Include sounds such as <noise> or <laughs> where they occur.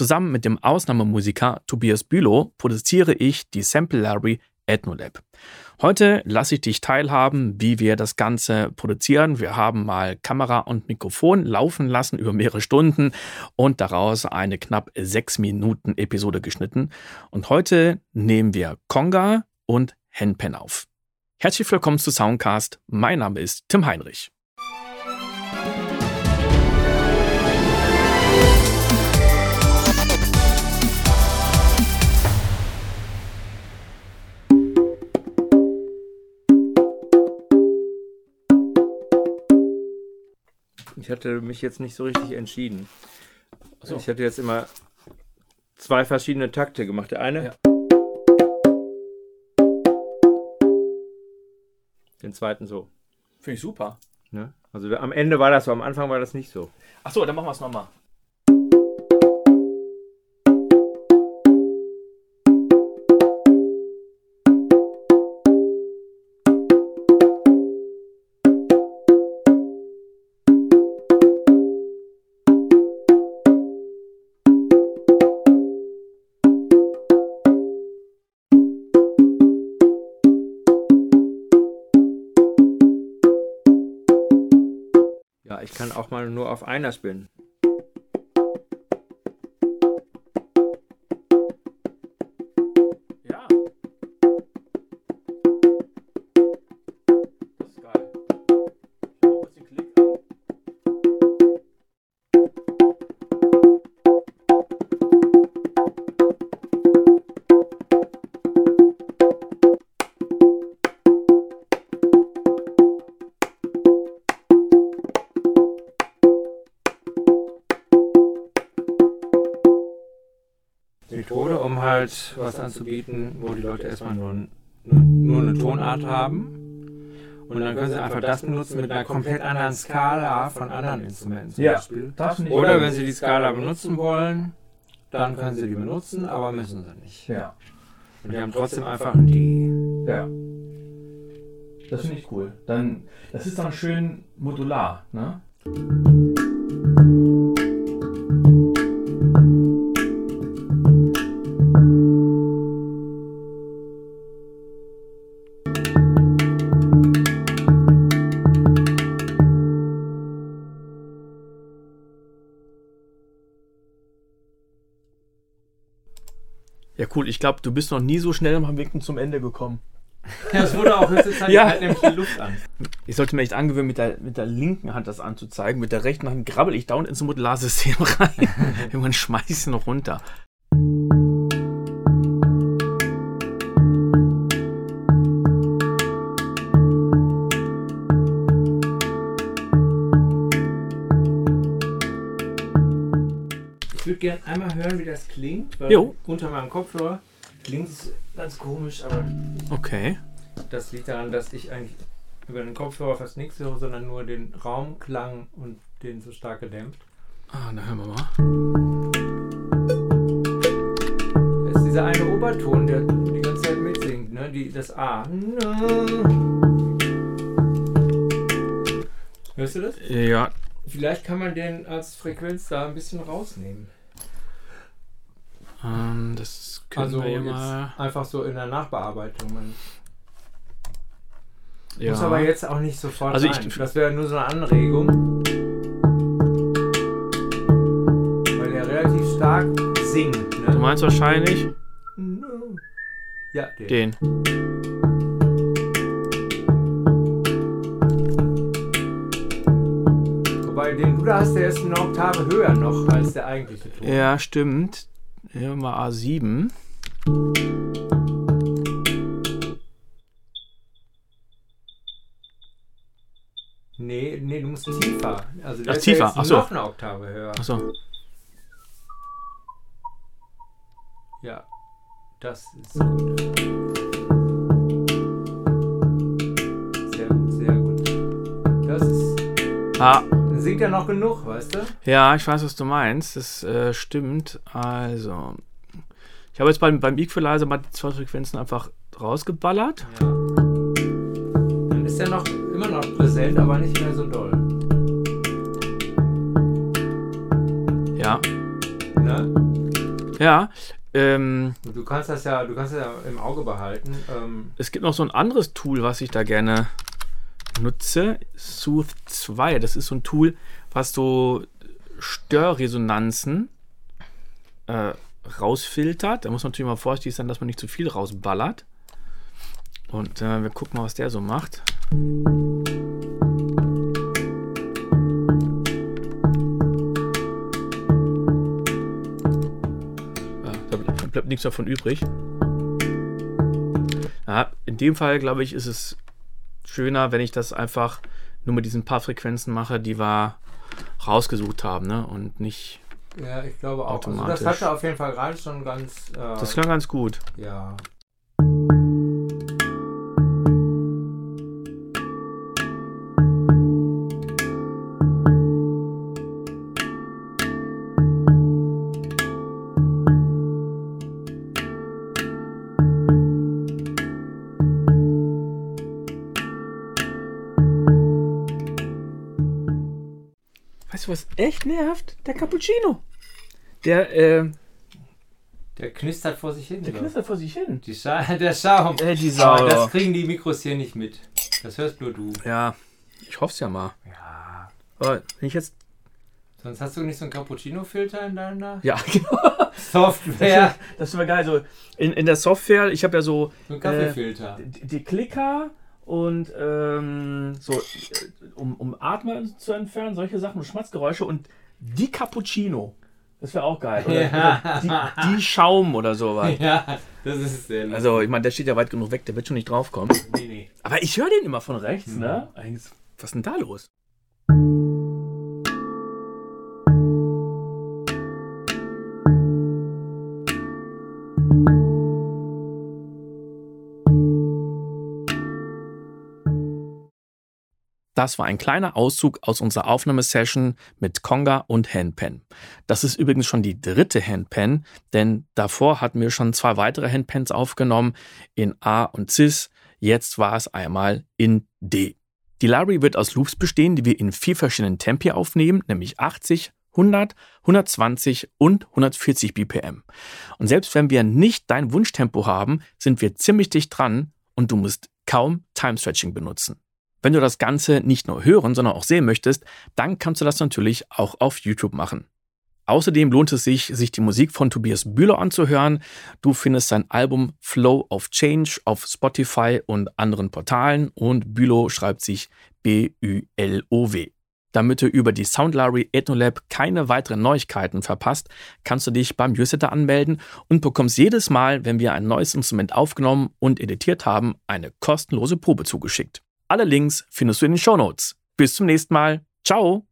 Zusammen mit dem Ausnahmemusiker Tobias Bülow produziere ich die Sample Library EthnoLab. Heute lasse ich dich teilhaben, wie wir das Ganze produzieren. Wir haben mal Kamera und Mikrofon laufen lassen über mehrere Stunden und daraus eine knapp sechs Minuten Episode geschnitten. Und heute nehmen wir Conga und Henpen auf. Herzlich willkommen zu Soundcast. Mein Name ist Tim Heinrich. Ich hatte mich jetzt nicht so richtig entschieden. So. Ich hatte jetzt immer zwei verschiedene Takte gemacht. Der eine. Ja. Den zweiten so. Finde ich super. Ne? Also am Ende war das so, am Anfang war das nicht so. Achso, dann machen wir es nochmal. Ich kann auch mal nur auf einer spielen. Halt was anzubieten, wo die Leute erstmal nur, nur eine Tonart haben. Und dann können sie einfach das benutzen mit einer komplett anderen Skala von anderen Instrumenten zum ja, Beispiel. Oder wenn sie die Skala benutzen wollen, dann können sie die benutzen, aber müssen sie nicht. Ja. Und die haben trotzdem einfach ein D. Ja. Das finde ich cool. Dann, das ist dann schön modular, ne? Cool. Ich glaube, du bist noch nie so schnell am Winken zum Ende gekommen. Ja, es wurde auch höchste Zeit, <laughs> ja. halt nämlich die Luft an. Ich sollte mir echt angewöhnen, mit der, mit der linken Hand das anzuzeigen. Mit der rechten Hand grabbel ich dauernd ins Modularsystem rein. <laughs> Irgendwann schmeiß ich es noch runter. Würde gerne einmal hören, wie das klingt. Weil jo. Unter meinem Kopfhörer klingt es ganz komisch, aber. Okay. Das liegt daran, dass ich eigentlich über den Kopfhörer fast nichts höre, sondern nur den Raumklang und den so stark gedämpft. Ah, dann hören wir mal. Das ist dieser eine Oberton, der die ganze Zeit mitsingt, ne? Die, das A. Hörst du das? Ja. Vielleicht kann man den als Frequenz da ein bisschen rausnehmen. Ähm, das können also wir ja mal. Einfach so in der Nachbearbeitung. Man ja. Muss aber jetzt auch nicht sofort also rein. Ich, das wäre nur so eine Anregung. Weil der relativ stark singt. Ne? Du meinst wahrscheinlich? Ja, den. den. Wobei den du da hast, der ist eine Oktave höher noch als der eigentliche Ton. Ja, stimmt. Hier mal A7. Nee, nee, du musst tiefer. Also Ach, tiefer. Ja Ach so. noch eine Oktave höher. Ach so. Ja, das ist gut. Sehr gut, sehr gut. Das ist. Ah singt ja noch genug, weißt du? Ja, ich weiß, was du meinst. Das äh, stimmt. Also, ich habe jetzt beim, beim Equalizer mal die zwei Frequenzen einfach rausgeballert. Ja. Dann ist er noch immer noch präsent, aber nicht mehr so doll. Ja. Ne? Ja. Ähm, du kannst das ja, du kannst das ja im Auge behalten. Ähm, es gibt noch so ein anderes Tool, was ich da gerne nutze. Sooth 2. Das ist so ein Tool, was so Störresonanzen äh, rausfiltert. Da muss man natürlich mal vorsichtig sein, dass man nicht zu viel rausballert. Und äh, wir gucken mal, was der so macht. bleibt nichts davon übrig. Ja, in dem Fall, glaube ich, ist es schöner, wenn ich das einfach nur mit diesen paar Frequenzen mache, die wir rausgesucht haben, ne? Und nicht. Ja, ich glaube auch. Automatisch. Also das hat er auf jeden Fall gerade schon ganz. Äh, das klang ganz gut. Ja. Was echt nervt? Der Cappuccino. Der, äh, der knistert vor sich hin. Der oder? knistert vor sich hin. Die Scha <laughs> der Schaum. Äh, die Sau. Aber das kriegen die Mikros hier nicht mit. Das hörst nur du. Ja, ich hoffe es ja mal. Ja. Aber wenn ich jetzt. Sonst hast du nicht so einen Cappuccino-Filter in deiner <laughs> ja, genau. Software. Das ist immer geil. So in, in der Software, ich habe ja so. So ein Kaffeefilter. Äh, die, die Klicker und ähm, so, um, um Atmen zu entfernen, solche Sachen, Schmatzgeräusche und die Cappuccino. Das wäre auch geil. Oder, ja. die, die, Schaum oder sowas. Ja, das ist sehr lustig. Also, ich meine, der steht ja weit genug weg, der wird schon nicht draufkommen. Nee, nee. Aber ich höre den immer von rechts, mhm. ne? Was ist denn da los? Das war ein kleiner Auszug aus unserer Aufnahmesession mit Conga und Handpen. Das ist übrigens schon die dritte Handpen, denn davor hatten wir schon zwei weitere Handpens aufgenommen in A und Cis. Jetzt war es einmal in D. Die Library wird aus Loops bestehen, die wir in vier verschiedenen Tempi aufnehmen, nämlich 80, 100, 120 und 140 BPM. Und selbst wenn wir nicht dein Wunschtempo haben, sind wir ziemlich dicht dran und du musst kaum Time Stretching benutzen. Wenn du das Ganze nicht nur hören, sondern auch sehen möchtest, dann kannst du das natürlich auch auf YouTube machen. Außerdem lohnt es sich, sich die Musik von Tobias Bühler anzuhören. Du findest sein Album Flow of Change auf Spotify und anderen Portalen und Bülow schreibt sich B-Ü-L-O-W. Damit du über die Soundlibrary Ethnolab keine weiteren Neuigkeiten verpasst, kannst du dich beim Newsletter anmelden und bekommst jedes Mal, wenn wir ein neues Instrument aufgenommen und editiert haben, eine kostenlose Probe zugeschickt. Alle Links findest du in den Show Notes. Bis zum nächsten Mal. Ciao!